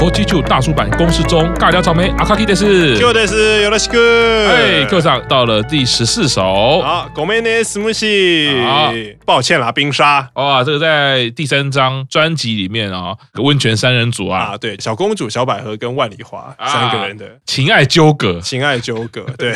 国际赛卡国际球大叔版公式中尬聊草莓阿卡基的是，就的是有了西哥，哎，课上到了第十四首，好，狗妹呢斯木西，抱歉啦，冰沙，哇，这个在第三张专辑里面啊，温泉三人组啊，啊，对，小公主、小百合跟万里华三个人的。情爱纠葛，情爱纠葛，对，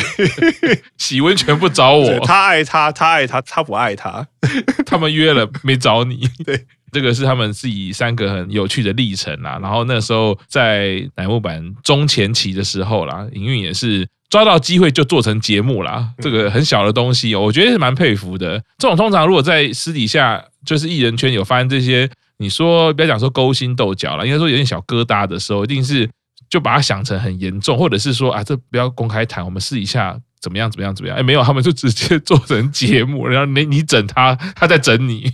洗温泉不找我，他爱他，他爱他，他不爱他，他们约了没找你，对。这个是他们自己三个很有趣的历程啦，然后那时候在乃木坂中前期的时候啦，营运也是抓到机会就做成节目啦。这个很小的东西，我觉得是蛮佩服的。这种通常如果在私底下就是艺人圈有发生这些，你说不要讲说勾心斗角了，应该说有点小疙瘩的时候，一定是就把它想成很严重，或者是说啊，这不要公开谈，我们私底下。怎么样？怎么样？怎么样？哎，没有，他们就直接做成节目，然后你你整他，他在整你，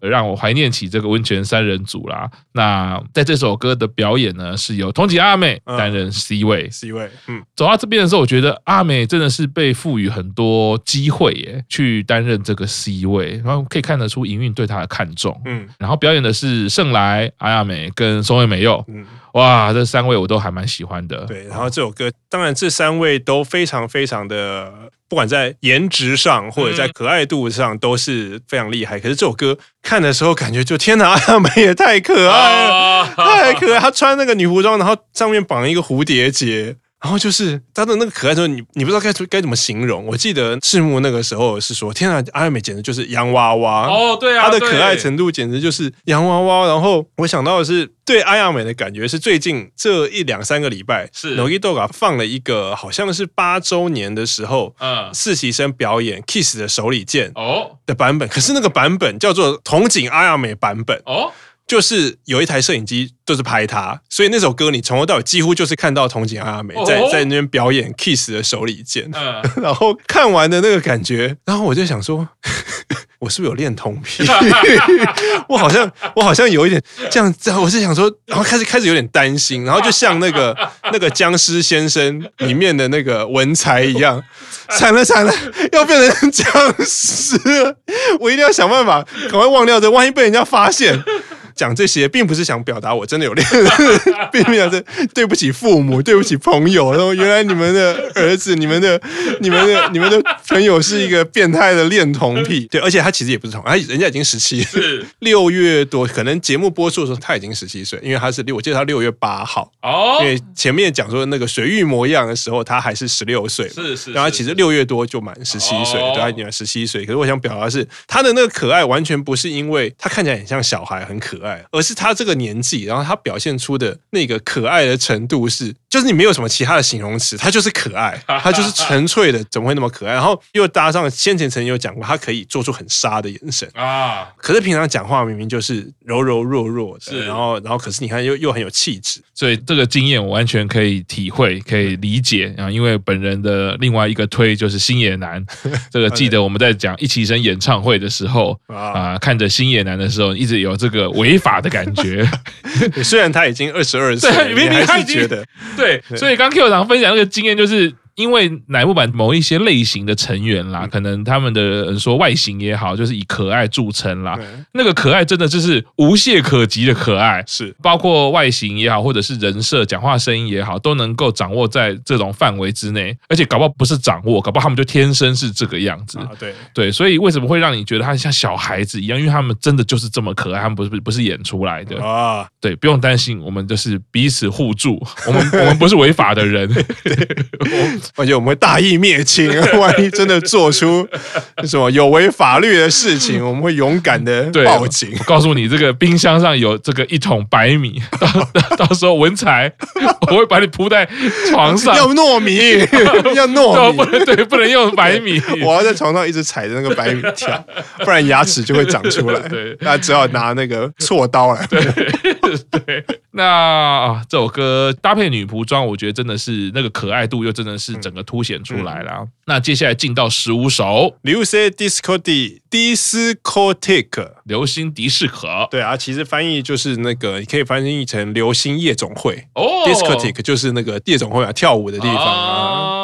让我怀念起这个温泉三人组啦。那在这首歌的表演呢，是由桐井爱美担任 C 位，C 位。嗯，走到这边的时候，我觉得阿美真的是被赋予很多机会耶，去担任这个 C 位，然后可以看得出营运对他的看重。嗯，然后表演的是盛来、爱美跟松尾美佑。嗯。哇，这三位我都还蛮喜欢的。对，然后这首歌，当然这三位都非常非常的，不管在颜值上或者在可爱度上都是非常厉害。可是这首歌看的时候，感觉就天哪，他们也太可爱了，太可爱。他穿那个女服装，然后上面绑一个蝴蝶结。然后就是他的那个可爱的时候，你你不知道该该怎么形容。我记得赤木那个时候是说：“天啊，阿美简直就是洋娃娃哦，对啊，她的可爱程度简直就是洋娃娃。”然后我想到的是对爱美的感觉是最近这一两三个礼拜是 Nogi Doga 放了一个好像是八周年的时候，嗯，实习生表演 Kiss 的手里剑哦的版本，可是那个版本叫做桐井爱美版本哦。就是有一台摄影机，就是拍他，所以那首歌你从头到尾几乎就是看到童井阿美在在那边表演 Kiss 的手里剑，然后看完的那个感觉，然后我就想说，我是不是有恋童癖？我好像我好像有一点这样这样，我是想说，然后开始开始有点担心，然后就像那个那个僵尸先生里面的那个文才一样，惨了惨了，要变成僵尸了，我一定要想办法赶快忘掉这，万一被人家发现。讲这些并不是想表达我真的有恋人，并不想这对不起父母，对不起朋友。然后原来你们的儿子，你们的、你们的、你们的朋友是一个变态的恋童癖。对，而且他其实也不是童，他人家已经十七，是 六月多，可能节目播出的时候他已经十七岁，因为他是六，我记得他六月八号哦。因为前面讲说那个水域模样的时候，他还是十六岁，是是。然后其实六月多就满十七岁，对，他已经满十七岁。可是我想表达的是他的那个可爱，完全不是因为他看起来很像小孩，很可爱。而是他这个年纪，然后他表现出的那个可爱的程度是，就是你没有什么其他的形容词，他就是可爱，他就是纯粹的，怎么会那么可爱？然后又搭上先前曾经有讲过，他可以做出很杀的眼神啊。可是平常讲话明明就是柔柔弱弱的，是，然后然后可是你看又又很有气质，所以这个经验我完全可以体会，可以理解啊。因为本人的另外一个推就是星野男，这个记得我们在讲一起生演唱会的时候 啊，看着星野男的时候，一直有这个违。法的感觉，虽然他已经二十二岁，明明他已经觉得对，所以刚 Q 长分享那个经验就是。因为乃木坂某一些类型的成员啦，可能他们的人说外形也好，就是以可爱著称啦。那个可爱真的就是无懈可击的可爱，是包括外形也好，或者是人设、讲话声音也好，都能够掌握在这种范围之内。而且搞不好不是掌握，搞不好他们就天生是这个样子。对对，所以为什么会让你觉得他像小孩子一样？因为他们真的就是这么可爱，他们不是不是演出来的啊。对，不用担心，我们就是彼此互助，我们 我们不是违法的人。而且我们会大义灭亲，万一真的做出什么有违法律的事情，我们会勇敢的报警。我告诉你，这个冰箱上有这个一桶白米，到到时候文才，我会把你铺在床上。要糯米，要糯米，不能对，不能用白米。我要在床上一直踩着那个白米跳，不然牙齿就会长出来。对，那只好拿那个锉刀来。对 对。那啊，这首歌搭配女仆装，我觉得真的是那个可爱度又真的是整个凸显出来了。嗯嗯、那接下来进到十五首，流星迪斯科蒂迪斯科蒂克，流星迪士可。对啊，其实翻译就是那个，你可以翻译成流星夜总会哦。迪斯科蒂克就是那个夜总会啊，跳舞的地方啊。啊，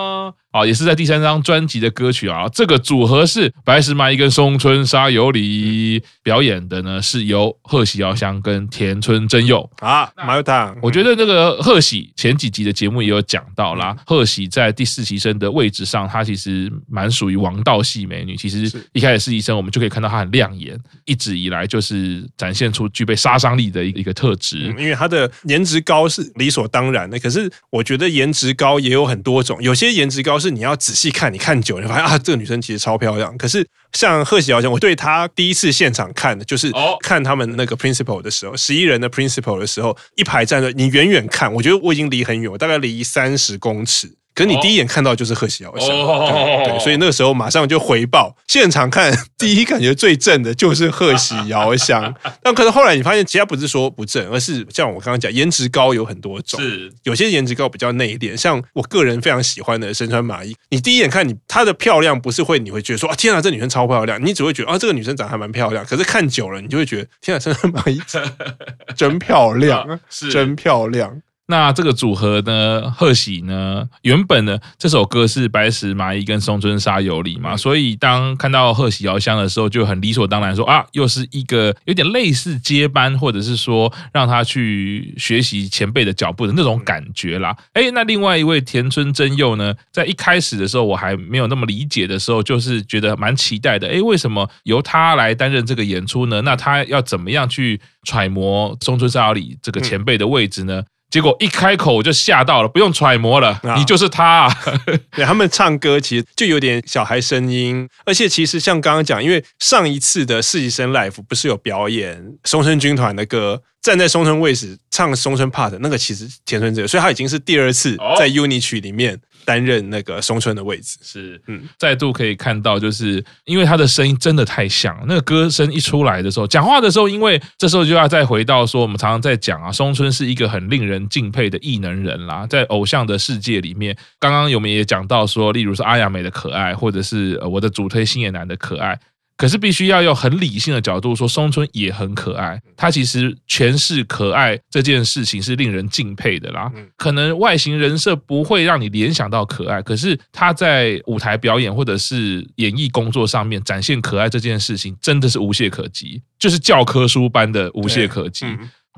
也是在第三张专辑的歌曲啊。这个组合是白石麻衣跟松村沙由里表演的呢，是由贺喜遥香跟田村真佑啊。麻油烫，我觉得这个贺喜前几集的节目也有讲到啦。贺喜在第四期生的位置上，她其实蛮属于王道系美女。其实一开始是医生，我们就可以看到她很亮眼，一直以来就是展现出具备杀伤力的一个一个特质。因为她的颜值高是理所当然的，可是我觉得颜值高也有很多种，有些颜值高是你要仔细看，你看久了你发现啊，这个女生其实超漂亮。可是像贺喜小姐，我对她第一次现场看的就是看他们那个 Principal 的时候，十一人的 Principal 的时候，一排站着，你远远看，我觉得我已经离很远，我大概离三十公尺。可是你第一眼看到就是贺喜遥香，对，对，所以那个时候马上就回报，现场看 第一感觉最正的就是贺喜遥香。但可是后来你发现，其他不是说不正，而是像我刚刚讲，颜值高有很多种，是。有些颜值高比较内敛，像我个人非常喜欢的深川麻衣，你第一眼看你她的漂亮，不是会你会觉得说啊天啊，这女生超漂亮，你只会觉得啊这个女生长得还蛮漂亮。可是看久了，你就会觉得天啊，深川麻衣真漂亮，是。真漂亮。那这个组合呢，贺喜呢，原本呢这首歌是白石麻衣跟松村沙友里嘛，所以当看到贺喜遥香的时候，就很理所当然说啊，又是一个有点类似接班，或者是说让他去学习前辈的脚步的那种感觉啦。哎，那另外一位田村真佑呢，在一开始的时候我还没有那么理解的时候，就是觉得蛮期待的。哎，为什么由他来担任这个演出呢？那他要怎么样去揣摩松村沙友里这个前辈的位置呢？结果一开口我就吓到了，不用揣摩了，你就是他啊。对，他们唱歌其实就有点小孩声音，而且其实像刚刚讲，因为上一次的实习生 life 不是有表演松村军团的歌，站在松村位置唱松村 part，那个其实田村哲，所以他已经是第二次在 UNI 曲里面。担任那个松村的位置。是，嗯，再度可以看到，就是因为他的声音真的太像，那个歌声一出来的时候，讲话的时候，因为这时候就要再回到说，我们常常在讲啊，松村是一个很令人敬佩的异能人啦，在偶像的世界里面，刚刚我们也讲到说，例如是阿雅美的可爱，或者是我的主推星野男的可爱。可是必须要用很理性的角度说，松村也很可爱。他其实诠释可爱这件事情是令人敬佩的啦。可能外形人设不会让你联想到可爱，可是他在舞台表演或者是演艺工作上面展现可爱这件事情，真的是无懈可击，就是教科书般的无懈可击。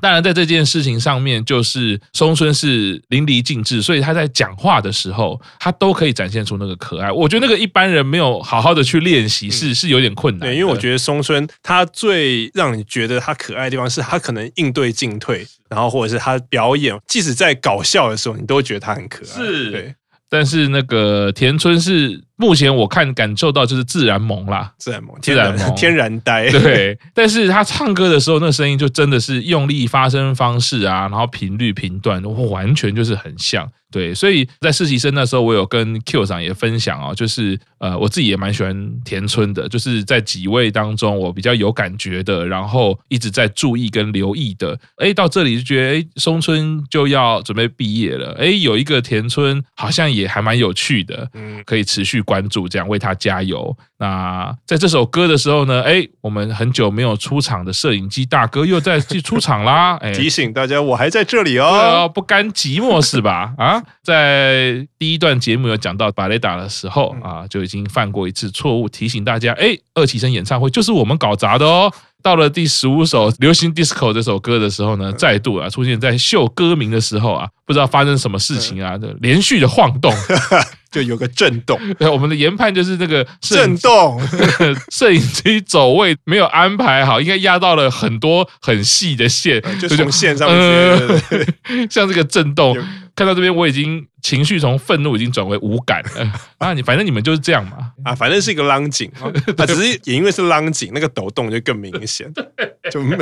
当然，在这件事情上面，就是松村是淋漓尽致，所以他在讲话的时候，他都可以展现出那个可爱。我觉得那个一般人没有好好的去练习，是是有点困难。对，因为我觉得松村他最让你觉得他可爱的地方，是他可能应对进退，然后或者是他表演，即使在搞笑的时候，你都觉得他很可爱。是，对。但是那个田村是目前我看感受到就是自然萌啦，自然萌，自然萌，天然呆。对，但是他唱歌的时候，那声音就真的是用力、发声方式啊，然后频率、频段，完全就是很像。对，所以在实习生那时候，我有跟 Q 长也分享哦，就是呃，我自己也蛮喜欢田村的，就是在几位当中我比较有感觉的，然后一直在注意跟留意的。哎，到这里就觉得，哎，松村就要准备毕业了，哎，有一个田村好像也还蛮有趣的，嗯，可以持续关注，这样为他加油。那在这首歌的时候呢，哎，我们很久没有出场的摄影机大哥又再去出场啦，哎，提醒大家我还在这里哦，不甘寂寞是吧？啊？在第一段节目有讲到巴雷达的时候啊，就已经犯过一次错误，提醒大家：哎，二起生演唱会就是我们搞砸的哦。到了第十五首《流行 DISCO》这首歌的时候呢，再度啊出现在秀歌名的时候啊，不知道发生什么事情啊，就连续的晃动，就有个震动。对，我们的研判就是这个震动，摄影机走位没有安排好，应该压到了很多很细的线，就从线上面，像这个震动。看到这边，我已经情绪从愤怒已经转为无感了 啊！你反正你们就是这样嘛啊！反正是一个浪景啊，只是也因为是浪景，那个抖动就更明显，就没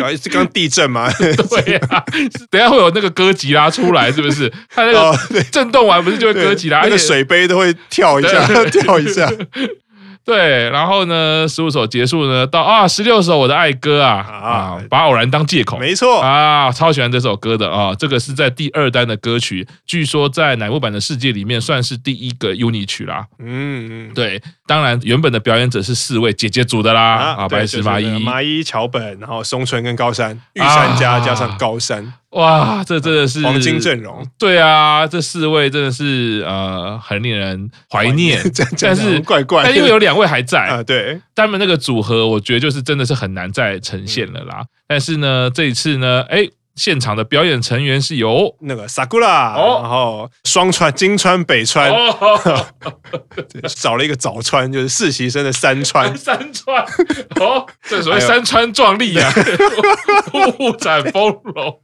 啊，是刚地震嘛？对啊，等下会有那个哥吉拉出来，是不是？它那个震动完不是就会哥吉拉，那个水杯都会跳一下，跳一下。对，然后呢，十五首结束呢，到啊十六首我的爱歌啊啊，把偶然当借口，没错。啊，超喜欢这首歌的啊，这个是在第二单的歌曲，据说在乃木坂的世界里面算是第一个 UNI 曲啦。嗯嗯，对，当然原本的表演者是四位姐姐组的啦啊，白石麻衣、麻衣、桥本，然后松村跟高山，御三家加上高山。哇，这真的是黄金阵容。对啊，这四位真的是呃很令人怀念。但是怪怪，但因为有两位还在啊，对，他们那个组合，我觉得就是真的是很难再呈现了啦。但是呢，这一次呢，哎。现场的表演成员是由那个 Sakura，然后双川、金川、北川，找了一个早川，就是实习生的三川。三川，哦，这所谓三川壮丽啊，物展丰荣。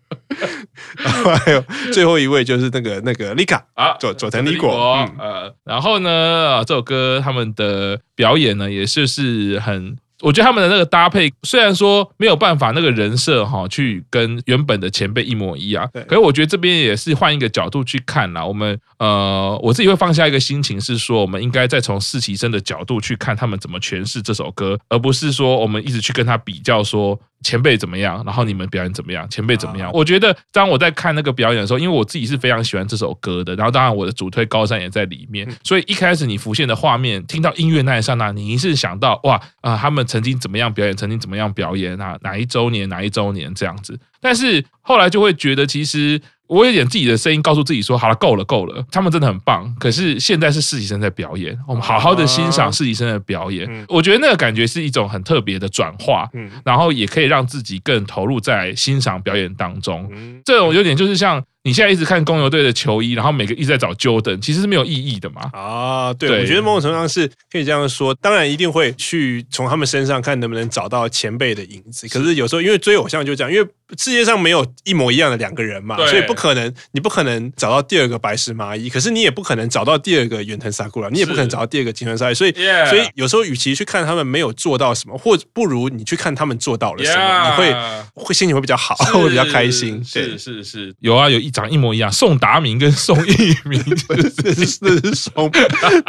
然后还有最后一位就是那个那个 Lika 啊，佐佐藤丽果。呃，然后呢，这首歌他们的表演呢，也是是很。我觉得他们的那个搭配，虽然说没有办法那个人设哈，去跟原本的前辈一模一样，可是我觉得这边也是换一个角度去看啦。我们呃，我自己会放下一个心情，是说我们应该再从实习生的角度去看他们怎么诠释这首歌，而不是说我们一直去跟他比较说。前辈怎么样？然后你们表演怎么样？前辈怎么样？我觉得当我在看那个表演的时候，因为我自己是非常喜欢这首歌的，然后当然我的主推高山也在里面，所以一开始你浮现的画面，听到音乐那一刹那，你一是想到哇啊，他们曾经怎么样表演，曾经怎么样表演啊，哪一周年哪一周年这样子，但是后来就会觉得其实。我有点自己的声音告诉自己说：“好了，够了，够了。”他们真的很棒。可是现在是实习生在表演，我们好好的欣赏实习生的表演。我觉得那个感觉是一种很特别的转化，然后也可以让自己更投入在欣赏表演当中。这种有点就是像。你现在一直看公牛队的球衣，然后每个一直在找 Jordan，其实是没有意义的嘛？啊，对，对我觉得某种程度上是可以这样说。当然一定会去从他们身上看能不能找到前辈的影子。可是有时候因为追偶像就这样，因为世界上没有一模一样的两个人嘛，所以不可能，你不可能找到第二个白石麻衣，可是你也不可能找到第二个远藤萨库拉，你也不可能找到第二个金川纱耶。所以.所以有时候与其去看他们没有做到什么，或不如你去看他们做到了什么.你会会心情会比较好，会比较开心。是是是，有啊，有一长一模一样。宋达明跟宋一鸣，这是这是双，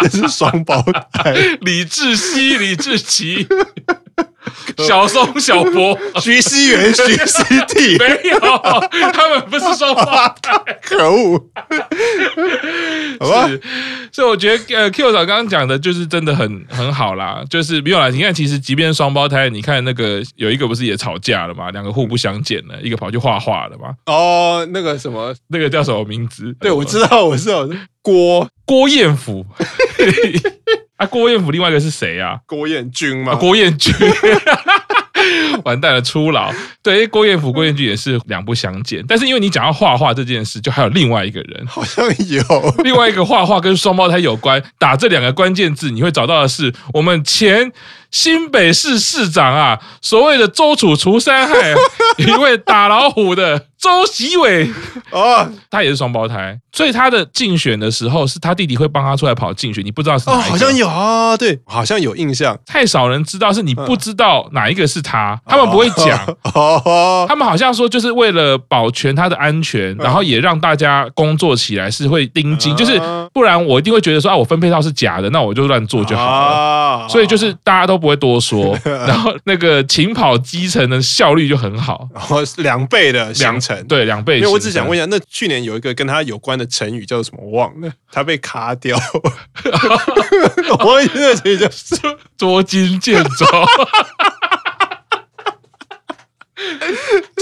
这是双胞胎。李志熙、李志奇，小松小博、徐熙媛、徐熙娣，没有，他们不是双胞胎。可恶！好吧，所以我觉得呃，Q 嫂刚刚讲的就是真的很很好啦，就是没有啦。你看，其实即便双胞胎，你看那个有一个不是也吵架了嘛？两个互不相见了，一个跑去画画了嘛？哦，那个什么，那个叫什么名字？对，我知道，我知道，郭郭彦甫。啊，郭彦甫，另外一个是谁啊？郭彦军吗？郭彦均。完蛋了，初老。对，郭彦甫、郭彦均也是两不相见。但是因为你讲到画画这件事，就还有另外一个人，好像有 另外一个画画跟双胞胎有关。打这两个关键字，你会找到的是我们前新北市市长啊，所谓的周楚除三害，一位打老虎的。周习伟哦，他也是双胞胎，所以他的竞选的时候是他弟弟会帮他出来跑竞选，你不知道是？哦，好像有啊，对，好像有印象。太少人知道，是你不知道哪一个是他，他们不会讲。哦，他们好像说就是为了保全他的安全，然后也让大家工作起来是会盯紧，就是不然我一定会觉得说啊，我分配到是假的，那我就乱做就好了。所以就是大家都不会多说，然后那个勤跑基层的效率就很好，然后两倍的两成。对，两倍。因为我只想问一下，那去年有一个跟他有关的成语叫做什么？我忘了，他被卡掉。我忘记那个成语叫“捉襟见肘”。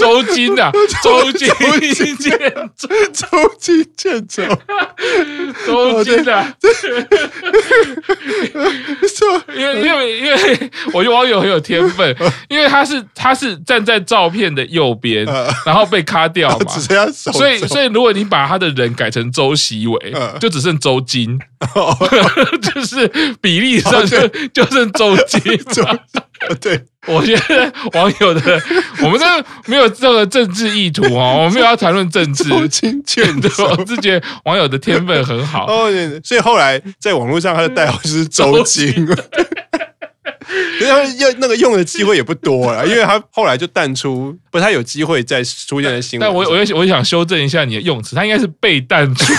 周金啊，周金建周，周金建周，周金啊，因为因为因为我觉得网友很有天分，因为他是他是站在照片的右边，然后被卡掉嘛，所以所以如果你把他的人改成周习伟，就只剩周金，就是比例上就就剩周金，对。我觉得网友的，我们这没有任何政治意图哦，我们没有要谈论政治。周金见肘，我是觉得网友的天分很好哦，所以后来在网络上他的代号就是周金，因为他用那个用的机会也不多了，因为他后来就淡出，不太有机会再出现在新闻。但我我我想修正一下你的用词，他应该是被淡出。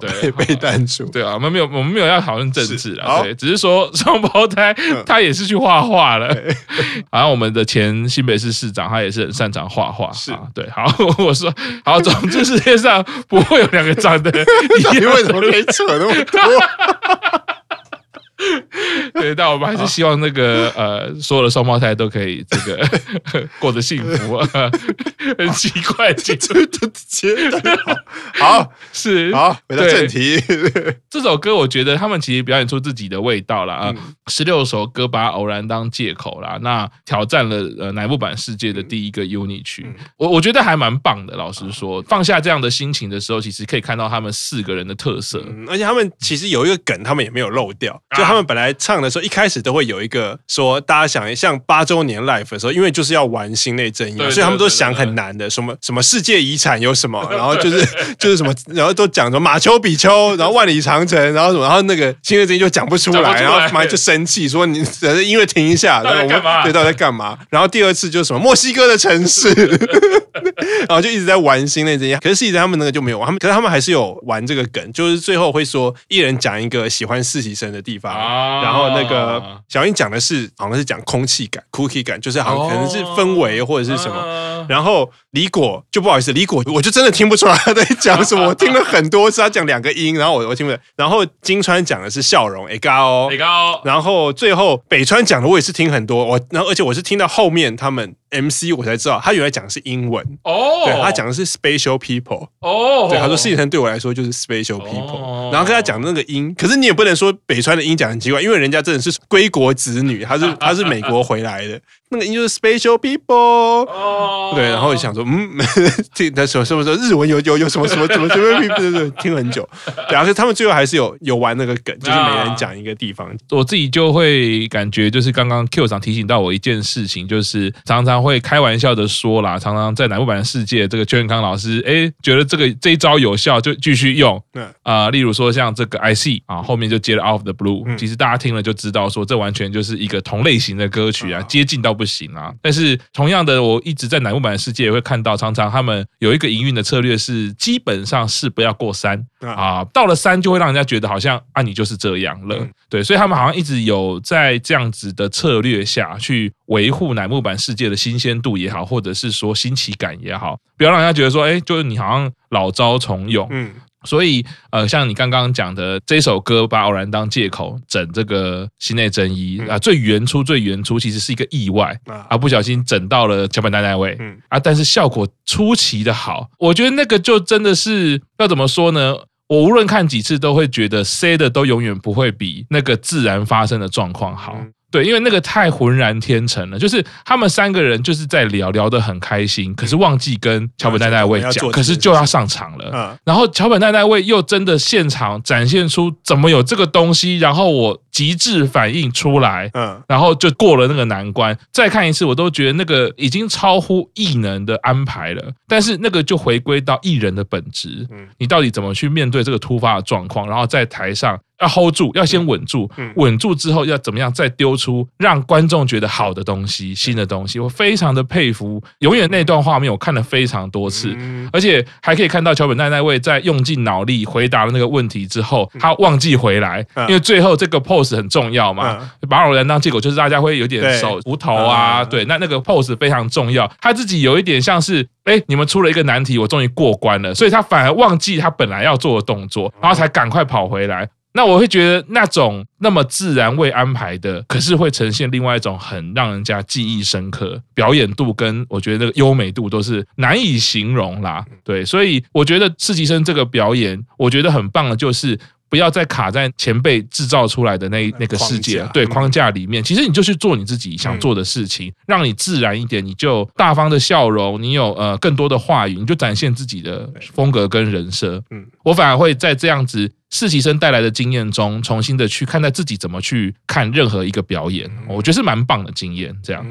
对，被淡出。对啊，我们没有，我们没有要讨论政治啊。对，只是说 双胞胎他也是去画画了。好像我们的前新北市市长他也是很擅长画画。是，对。好，我说好，总之世界上不会有两个长得，你为什么可以扯那么多？对，但我们还是希望那个 呃，所有的双胞胎都可以这个 过得幸福啊。很奇怪，这这这好。是。好回到正题。这首歌我觉得他们其实表演出自己的味道了啊。十六首歌把偶然当借口啦，那挑战了呃乃木坂世界的第一个 UNI 曲，我我觉得还蛮棒的。老实说，放下这样的心情的时候，其实可以看到他们四个人的特色，而且他们其实有一个梗，他们也没有漏掉，就他们本来唱的时候一开始都会有一个说，大家想像八周年 live 的时候，因为就是要玩心内正义，所以他们都想很难的，什么什么世界遗产有什么，然后 就是就是什么，然后都讲什么马丘比丘，然后万里长城，然后什么，然后那个心内正义就讲不出来，然后马上就生气说你音乐停一下，然后我们对到底在干嘛？然后第二次就是什么墨西哥的城市，然后就一直在玩心内正义，可是实际上他们那个就没有，他们可是他们还是有玩这个梗，就是最后会说一人讲一个喜欢实习生的地方，然后那个小英讲的是好像是讲空气感、cookie 感，就是好像可能是氛围或者是什么，然后李果就不好意思，李果我就真的听不出来他在讲什么，我听了很多次他讲两个音，然后我我听不懂，然后金川讲的是笑容，哎高，哎高，然后最后北川讲的我也是听很多，我然后而且我是听到后面他们。MC 我才知道，他原来讲的是英文哦，oh. 对，他讲的是 special people 哦，oh. 对，他说实习生对我来说就是 special people，、oh. 然后跟他讲那个音，可是你也不能说北川的音讲很奇怪，因为人家真的是归国子女，他是他是美国回来的。那个音就是 special people，哦，对，然后想说，嗯，听他说什么时候日文有有有什么什么 什么什么 people，听很久，然后他们最后还是有有玩那个梗，就是每人讲一个地方，我自己就会感觉就是刚刚 Q 长提醒到我一件事情，就是常常会开玩笑的说啦，常常在乃木坂世界这个邱永康老师，哎，觉得这个这一招有效就继续用，对啊，例如说像这个 I see 啊，后面就接了 Out of the Blue，其实大家听了就知道说这完全就是一个同类型的歌曲啊，接近到。不行啊！但是同样的，我一直在乃木坂的世界也会看到，常常他们有一个营运的策略是，基本上是不要过三啊，到了三就会让人家觉得好像啊，你就是这样了。对，所以他们好像一直有在这样子的策略下去维护乃木坂世界的新鲜度也好，或者是说新奇感也好，不要让人家觉得说，哎，就是你好像老招重用。嗯。所以，呃，像你刚刚讲的这首歌，把偶然当借口整这个心内真一啊，最原初、最原初其实是一个意外啊，不小心整到了桥本奈奈未啊，但是效果出奇的好，我觉得那个就真的是要怎么说呢？我无论看几次都会觉得 C 的都永远不会比那个自然发生的状况好。对，因为那个太浑然天成了，就是他们三个人就是在聊聊得很开心，可是忘记跟桥本奈奈未讲，可是就要上场了。然后桥本奈奈未又真的现场展现出怎么有这个东西，然后我极致反应出来，然后就过了那个难关。再看一次，我都觉得那个已经超乎艺能的安排了。但是那个就回归到艺人的本质，你到底怎么去面对这个突发的状况，然后在台上。要 hold 住，要先稳住，稳住之后要怎么样再丢出让观众觉得好的东西、新的东西。我非常的佩服，永远那段画面我看了非常多次，而且还可以看到桥本奈奈未在用尽脑力回答了那个问题之后，他忘记回来，因为最后这个 pose 很重要嘛，把偶然当借口，就是大家会有点手无头啊，对，那那个 pose 非常重要。他自己有一点像是，哎，你们出了一个难题，我终于过关了，所以他反而忘记他本来要做的动作，然后才赶快跑回来。那我会觉得那种那么自然未安排的，可是会呈现另外一种很让人家记忆深刻表演度，跟我觉得那个优美度都是难以形容啦。对，所以我觉得实习生这个表演，我觉得很棒的，就是不要再卡在前辈制造出来的那那个世界对框架里面。其实你就去做你自己想做的事情，让你自然一点，你就大方的笑容，你有呃更多的话语，你就展现自己的风格跟人设。嗯，我反而会在这样子。实习生带来的经验中，重新的去看待自己怎么去看任何一个表演，我觉得是蛮棒的经验。这样，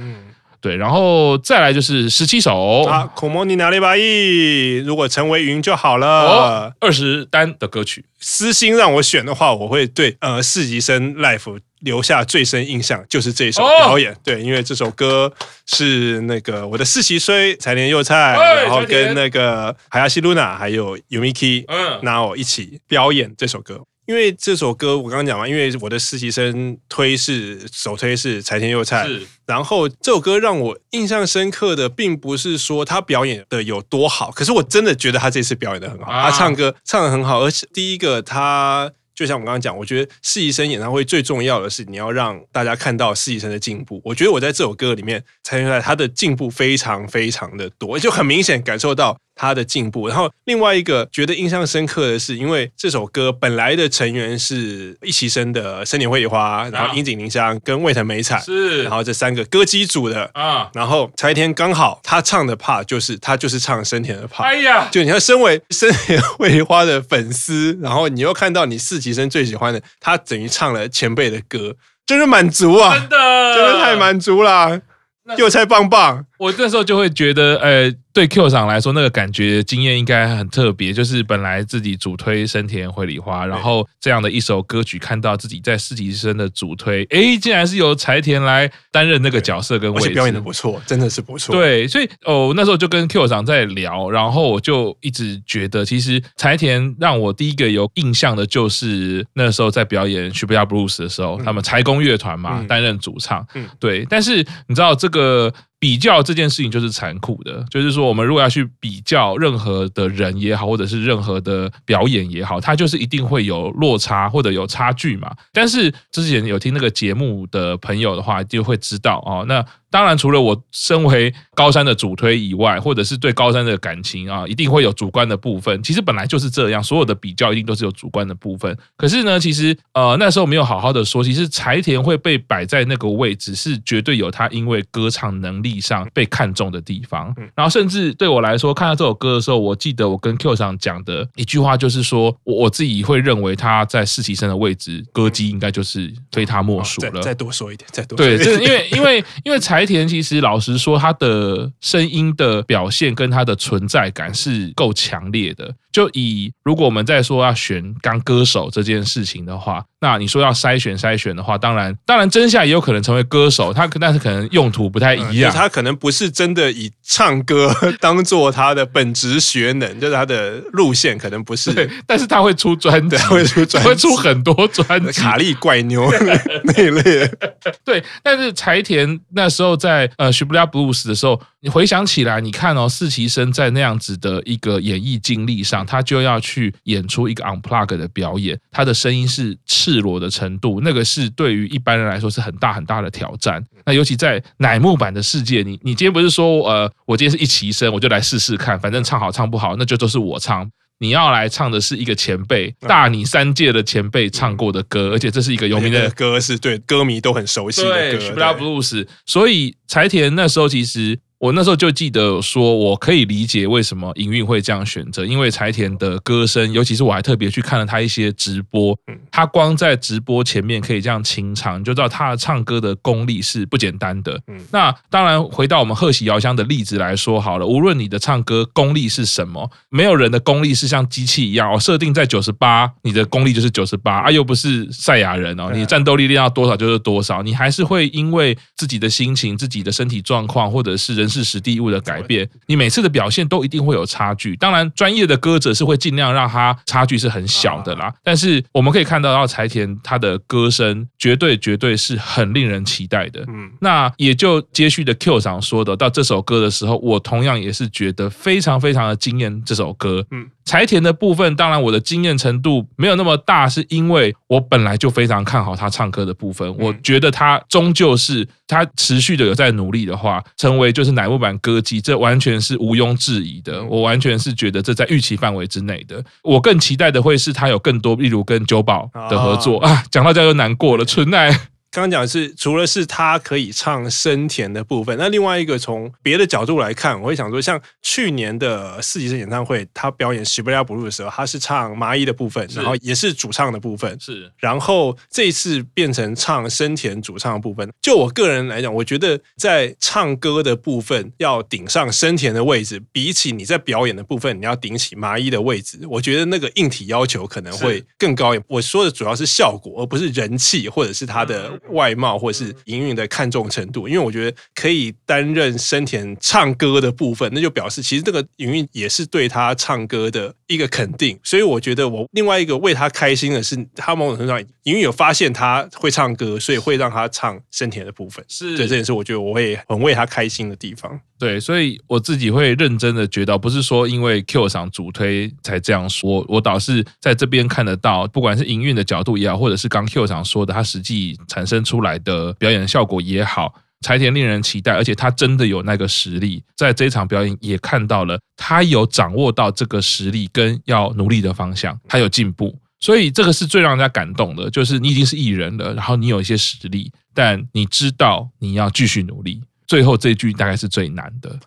对，然后再来就是十七首啊，孔莫尼拿利巴伊，如果成为云就好了。二十单的歌曲，私心让我选的话，我会对呃四级生 life。留下最深印象就是这首表演，对，因为这首歌是那个我的四习生柴田佑菜，然后跟那个海亚西露娜还有 Yumiki，嗯，那我一起表演这首歌。因为这首歌我刚刚讲嘛，因为我的实习生推是首推是柴田佑菜，是，然后这首歌让我印象深刻的，并不是说他表演的有多好，可是我真的觉得他这次表演的很好，他唱歌唱的很好，而且第一个他。就像我刚刚讲，我觉得实习生演唱会最重要的是你要让大家看到实习生的进步。我觉得我在这首歌里面才出来他的进步非常非常的多，就很明显感受到。他的进步，然后另外一个觉得印象深刻的是，因为这首歌本来的成员是一齐生的深田绘梨花，然后樱井玲香跟卫藤美彩，是，然后这三个歌姬组的啊，然后柴田刚好他唱的 part 就是他就是唱深田的 part，哎呀，就你要身为深田绘梨花的粉丝，然后你又看到你四期生最喜欢的，他等于唱了前辈的歌，真是满足啊，真的，真的太满足了，又菜棒棒，我那时候就会觉得，呃。对 Q 厂来说，那个感觉经验应该很特别。就是本来自己主推生田绘梨花，然后这样的一首歌曲，看到自己在实习生的主推，哎，竟然是由柴田来担任那个角色跟位置，表演的不错，真的是不错。对，所以哦，那时候就跟 Q 厂在聊，然后我就一直觉得，其实柴田让我第一个有印象的就是那时候在表演 Shibuya Blues 的时候，嗯、他们柴工乐团嘛、嗯、担任主唱。嗯，对。但是你知道这个比较这件事情就是残酷的，就是说。我们如果要去比较任何的人也好，或者是任何的表演也好，它就是一定会有落差或者有差距嘛。但是之前有听那个节目的朋友的话，就会知道哦，那。当然，除了我身为高山的主推以外，或者是对高山的感情啊，一定会有主观的部分。其实本来就是这样，所有的比较一定都是有主观的部分。可是呢，其实呃那时候没有好好的说，其实柴田会被摆在那个位置，是绝对有他因为歌唱能力上被看中的地方。然后甚至对我来说，看到这首歌的时候，我记得我跟 Q 上讲的一句话就是说，我我自己会认为他在实习生的位置，歌姬应该就是非他莫属了。再多说一点，再多说一点。对，这因为因为因为柴。白田其实老实说，他的声音的表现跟他的存在感是够强烈的。就以如果我们再说要选当歌手这件事情的话，那你说要筛选筛选的话，当然当然真夏也有可能成为歌手，他但是可能用途不太一样，他可能不是真的以唱歌当做他的本职学能，就是他的路线可能不是。对，但是他会出专辑，会出专，会出很多专辑，卡利怪妞那一类的。对，但是柴田那时候在呃 Shibuya Blues 的时候。你回想起来，你看哦，四期生在那样子的一个演艺经历上，他就要去演出一个 unplug 的表演，他的声音是赤裸的程度，那个是对于一般人来说是很大很大的挑战。那尤其在乃木坂的世界，你你今天不是说呃，我今天是一期生，我就来试试看，反正唱好唱不好，那就都是我唱。你要来唱的是一个前辈，大你三届的前辈唱过的歌，而且这是一个有名的歌，是对歌迷都很熟悉的歌，对，Shibuya Blues。所以柴田那时候其实。我那时候就记得说，我可以理解为什么营运会这样选择，因为柴田的歌声，尤其是我还特别去看了他一些直播，他光在直播前面可以这样清唱，你就知道他的唱歌的功力是不简单的。那当然，回到我们贺喜遥香的例子来说好了，无论你的唱歌功力是什么，没有人的功力是像机器一样哦，设定在九十八，你的功力就是九十八啊，又不是赛亚人哦，你战斗力练到多少就是多少，你还是会因为自己的心情、自己的身体状况，或者是人。是时地物的改变，你每次的表现都一定会有差距。当然，专业的歌者是会尽量让他差距是很小的啦。但是我们可以看到，到柴田他的歌声绝对绝对是很令人期待的。嗯，那也就接续的 Q 上说的，到这首歌的时候，我同样也是觉得非常非常的惊艳。这首歌，嗯。柴田的部分，当然我的经验程度没有那么大，是因为我本来就非常看好他唱歌的部分。我觉得他终究是他持续的有在努力的话，成为就是乃木坂歌姬，这完全是毋庸置疑的。我完全是觉得这在预期范围之内的。我更期待的会是他有更多，例如跟久保的合作啊。讲到这就难过了，纯奈。刚刚讲的是，除了是他可以唱深田的部分，那另外一个从别的角度来看，我会想说，像去年的四级生演唱会，他表演《Shibuya Blue》的时候，他是唱麻衣的部分，然后也是主唱的部分，是。然后这一次变成唱深田主唱的部分，就我个人来讲，我觉得在唱歌的部分要顶上深田的位置，比起你在表演的部分，你要顶起麻衣的位置，我觉得那个硬体要求可能会更高一点。我说的主要是效果，而不是人气或者是他的。外貌或者是营运的看重程度，因为我觉得可以担任生田唱歌的部分，那就表示其实这个营运也是对他唱歌的一个肯定。所以我觉得我另外一个为他开心的是，他某种程度上营运有发现他会唱歌，所以会让他唱生田的部分。是对，这也是我觉得我会很为他开心的地方。对，所以我自己会认真的觉得，不是说因为 Q 赏主推才这样说，我倒是在这边看得到，不管是营运的角度也好，或者是刚 Q 赏说的，它实际产生出来的表演效果也好，柴田令人期待，而且他真的有那个实力，在这一场表演也看到了，他有掌握到这个实力跟要努力的方向，他有进步，所以这个是最让人家感动的，就是你已经是艺人了，然后你有一些实力，但你知道你要继续努力，最后这句大概是最难的，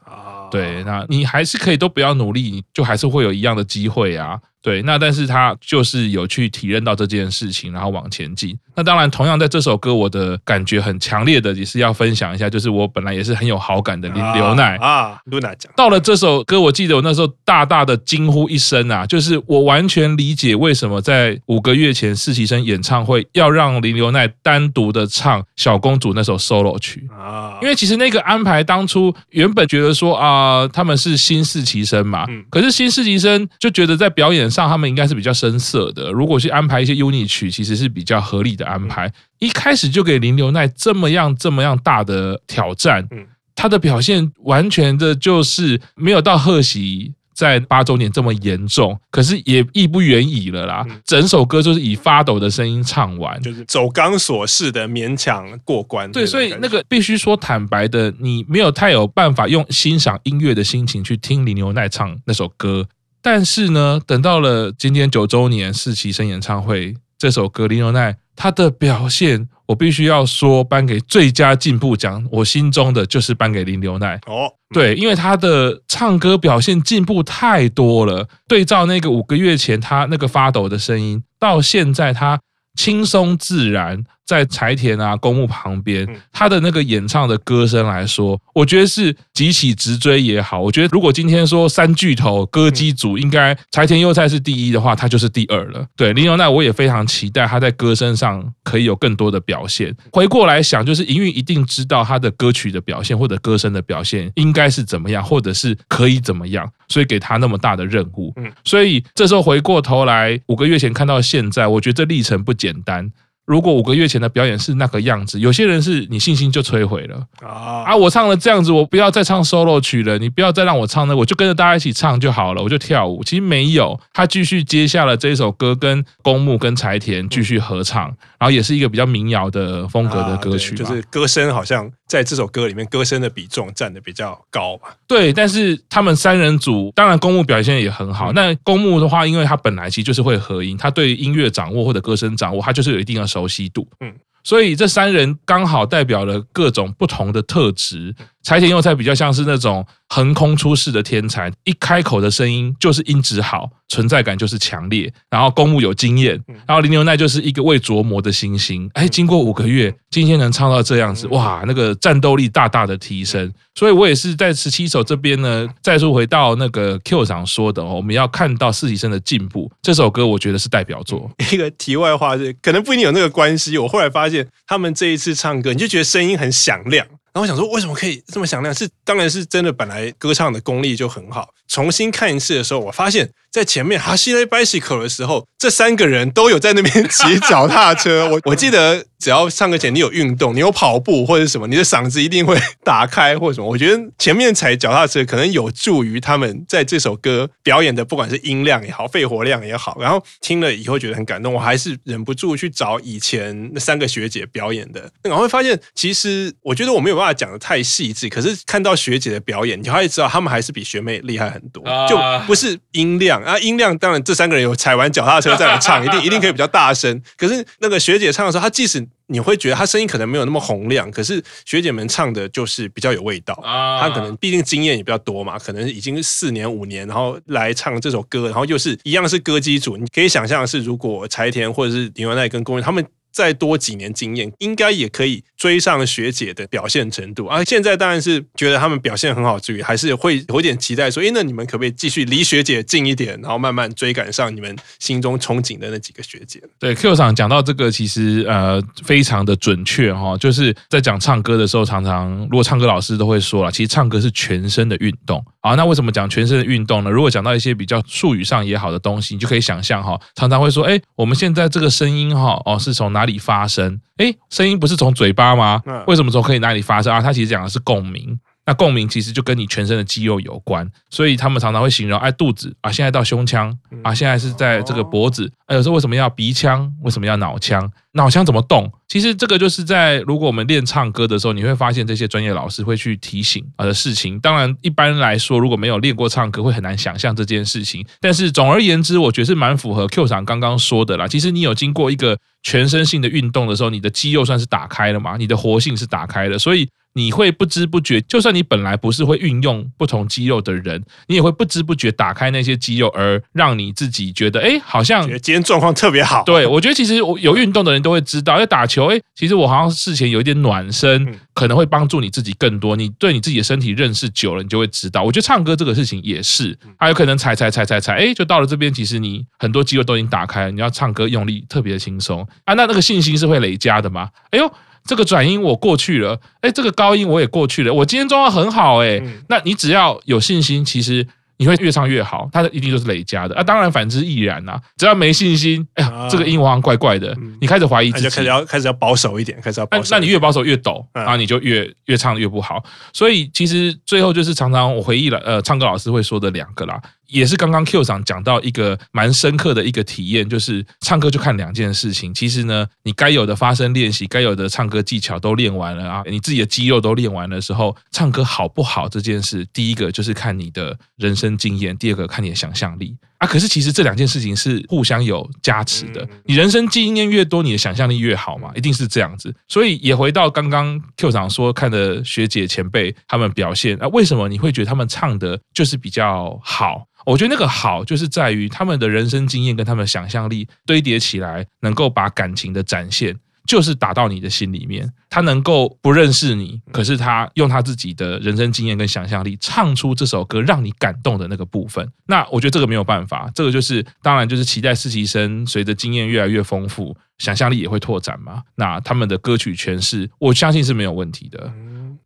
对，那你还是可以都不要努力，你就还是会有一样的机会啊。对，那但是他就是有去体认到这件事情，然后往前进。那当然，同样在这首歌，我的感觉很强烈的也是要分享一下，就是我本来也是很有好感的林刘奈啊，露娜讲到了这首歌，我记得我那时候大大的惊呼一声啊，就是我完全理解为什么在五个月前实习生演唱会要让林刘奈单独的唱小公主那首 solo 曲啊，因为其实那个安排当初原本觉得说啊，他们是新试期生嘛，可是新试期生就觉得在表演。上他们应该是比较生涩的，如果去安排一些 UNI 曲，其实是比较合理的安排。一开始就给林流奈这么样这么样大的挑战，他的表现完全的就是没有到贺喜在八周年这么严重，可是也义不远矣了啦。整首歌就是以发抖的声音唱完，就是走钢索式的勉强过关。对，所以那个必须说坦白的，你没有太有办法用欣赏音乐的心情去听李牛奈唱那首歌。但是呢，等到了今天九周年四期生演唱会，这首歌林牛奈他的表现，我必须要说颁给最佳进步奖，我心中的就是颁给林牛奈。哦，对，因为他的唱歌表现进步太多了，对照那个五个月前他那个发抖的声音，到现在他轻松自然。在柴田啊公墓旁边，他的那个演唱的歌声来说，我觉得是急起直追也好。我觉得如果今天说三巨头歌姬组，应该柴田优菜是第一的话，他就是第二了。对，林流奈我也非常期待他在歌声上可以有更多的表现。回过来想，就是营运一定知道他的歌曲的表现或者歌声的表现应该是怎么样，或者是可以怎么样，所以给他那么大的任务。所以这时候回过头来，五个月前看到现在，我觉得这历程不简单。如果五个月前的表演是那个样子，有些人是你信心就摧毁了啊！啊，我唱了这样子，我不要再唱 solo 曲了，你不要再让我唱了，我就跟着大家一起唱就好了，我就跳舞。其实没有，他继续接下了这一首歌，跟公木跟柴田继续合唱，然后也是一个比较民谣的风格的歌曲，就是歌声好像在这首歌里面歌声的比重占的比较高吧？对，但是他们三人组，当然公木表现也很好。那公木的话，因为他本来其实就是会合音，他对音乐掌握或者歌声掌握，他就是有一定的熟悉度，嗯，所以这三人刚好代表了各种不同的特质。柴田优菜比较像是那种横空出世的天才，一开口的声音就是音质好，存在感就是强烈，然后公务有经验，然后林牛奈就是一个未琢磨的新星。哎，经过五个月，今天能唱到这样子，哇，那个战斗力大大的提升。所以我也是在十七首这边呢，再次回到那个 Q 上说的哦，我们要看到实习生的进步。这首歌我觉得是代表作。一个题外话是，可能不一定有那个关系。我后来发现，他们这一次唱歌，你就觉得声音很响亮。然后我想说，为什么可以这么响亮？是，当然是真的，本来歌唱的功力就很好。重新看一次的时候，我发现。在前面哈西雷 bicycle 的时候，这三个人都有在那边 骑脚踏车。我我记得，只要唱歌前你有运动，你有跑步或者什么，你的嗓子一定会 打开或者什么。我觉得前面踩脚踏车可能有助于他们在这首歌表演的，不管是音量也好，肺活量也好。然后听了以后觉得很感动，我还是忍不住去找以前那三个学姐表演的。然后会发现，其实我觉得我没有办讲的太细致，可是看到学姐的表演，你会知道他们还是比学妹厉害很多，就不是音量。啊，音量当然，这三个人有踩完脚踏车再来唱，一 定一定可以比较大声。可是那个学姐唱的时候，她即使你会觉得她声音可能没有那么洪亮，可是学姐们唱的就是比较有味道。她可能毕竟经验也比较多嘛，可能已经四年五年，然后来唱这首歌，然后又是一样是歌姬组，你可以想象的是，如果柴田或者是林流奈跟宫原他们。再多几年经验，应该也可以追上学姐的表现程度。而现在当然是觉得他们表现很好之余，还是会有点期待说，哎，那你们可不可以继续离学姐近一点，然后慢慢追赶上你们心中憧憬的那几个学姐？对，Q 场讲到这个，其实呃非常的准确哈，就是在讲唱歌的时候，常常如果唱歌老师都会说了，其实唱歌是全身的运动。好，那为什么讲全身的运动呢？如果讲到一些比较术语上也好的东西，你就可以想象哈，常常会说，哎，我们现在这个声音哈，哦，是从哪？哪里发声？诶，声音不是从嘴巴吗？为什么从可以哪里发声啊？它其实讲的是共鸣。那共鸣其实就跟你全身的肌肉有关，所以他们常常会形容，哎，肚子啊，现在到胸腔啊，现在是在这个脖子，哎，有时候为什么要鼻腔？为什么要脑腔？脑腔怎么动？其实这个就是在如果我们练唱歌的时候，你会发现这些专业老师会去提醒啊的事情。当然，一般来说，如果没有练过唱歌，会很难想象这件事情。但是总而言之，我觉得是蛮符合 Q 厂刚刚说的啦。其实你有经过一个全身性的运动的时候，你的肌肉算是打开了嘛，你的活性是打开了，所以。你会不知不觉，就算你本来不是会运用不同肌肉的人，你也会不知不觉打开那些肌肉，而让你自己觉得，哎，好像觉得今天状况特别好。对，我觉得其实我有运动的人都会知道，要打球，哎，其实我好像事前有一点暖身，可能会帮助你自己更多。你对你自己的身体认识久了，你就会知道。我觉得唱歌这个事情也是，还有可能踩踩踩踩踩，哎，就到了这边，其实你很多肌肉都已经打开了，你要唱歌用力特别的轻松啊。那那个信心是会累加的吗？哎呦。这个转音我过去了，哎，这个高音我也过去了，我今天状况很好，哎，那你只要有信心，其实。你会越唱越好，它的一定都是累加的啊！当然反之亦然呐。只要没信心，哎呀，这个音好像怪怪的，你开始怀疑自己，开始要开始要保守一点，开始要保守。那你越保守越抖，然后你就越越唱越不好。所以其实最后就是常常我回忆了，呃，唱歌老师会说的两个啦，也是刚刚 Q 长讲到一个蛮深刻的一个体验，就是唱歌就看两件事情。其实呢，你该有的发声练习，该有的唱歌技巧都练完了啊，你自己的肌肉都练完的时候，唱歌好不好这件事，第一个就是看你的人生经验，第二个。看你的想象力啊！可是其实这两件事情是互相有加持的。你人生经验越多，你的想象力越好嘛，一定是这样子。所以也回到刚刚 Q 长说，看的学姐前辈他们表现啊，为什么你会觉得他们唱的就是比较好？我觉得那个好就是在于他们的人生经验跟他们的想象力堆叠起来，能够把感情的展现。就是打到你的心里面，他能够不认识你，可是他用他自己的人生经验跟想象力唱出这首歌，让你感动的那个部分。那我觉得这个没有办法，这个就是当然就是期待实习生随着经验越来越丰富，想象力也会拓展嘛。那他们的歌曲诠释，我相信是没有问题的。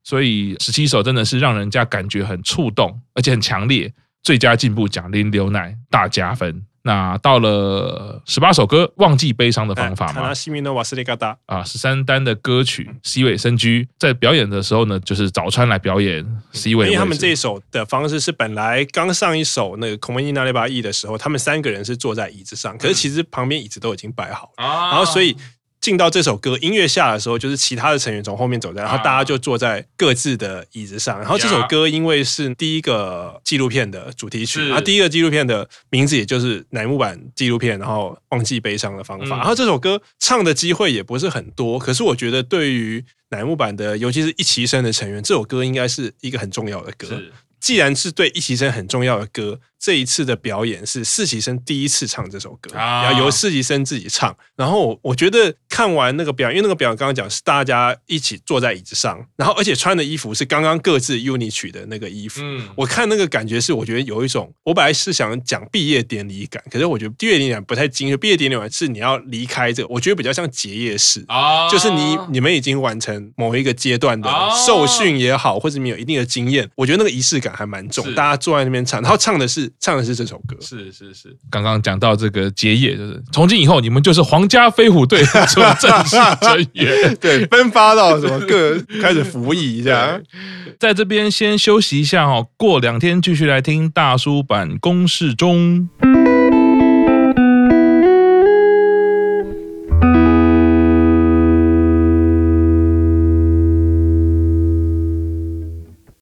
所以十七首真的是让人家感觉很触动，而且很强烈。最佳进步奖林刘奈大加分。那到了十八首歌，忘记悲伤的方法嘛？啊，十三单的歌曲 C 位升居在表演的时候呢，就是早川来表演 C 位。因为他们这一首的方式是本来刚上一首那个《孔文伊那雷巴 E》的时候，他们三个人是坐在椅子上，可是其实旁边椅子都已经摆好了，然后所以。进到这首歌音乐下的时候，就是其他的成员从后面走在，然后大家就坐在各自的椅子上。然后这首歌因为是第一个纪录片的主题曲，然后第一个纪录片的名字也就是乃木坂纪录片，然后忘记悲伤的方法。然后这首歌唱的机会也不是很多，可是我觉得对于乃木坂的，尤其是一齐生的成员，这首歌应该是一个很重要的歌。既然是对一齐生很重要的歌。这一次的表演是实习生第一次唱这首歌，然后由实习生自己唱。然后我觉得看完那个表演，因为那个表演刚刚讲是大家一起坐在椅子上，然后而且穿的衣服是刚刚各自 UNI 曲的那个衣服。嗯我看那个感觉是，我觉得有一种，我本来是想讲毕业典礼感，可是我觉得毕业典礼感不太精。毕业典礼感是你要离开这个，我觉得比较像结业式，就是你你们已经完成某一个阶段的受训也好，或者你有一定的经验，我觉得那个仪式感还蛮重。大家坐在那边唱，然后唱的是。唱的是这首歌，是是是。刚刚讲到这个结业，就是从今以后你们就是皇家飞虎队的正式成员，对，分发到什么各开始服役一下。在这边先休息一下哦，过两天继续来听大叔版公式中。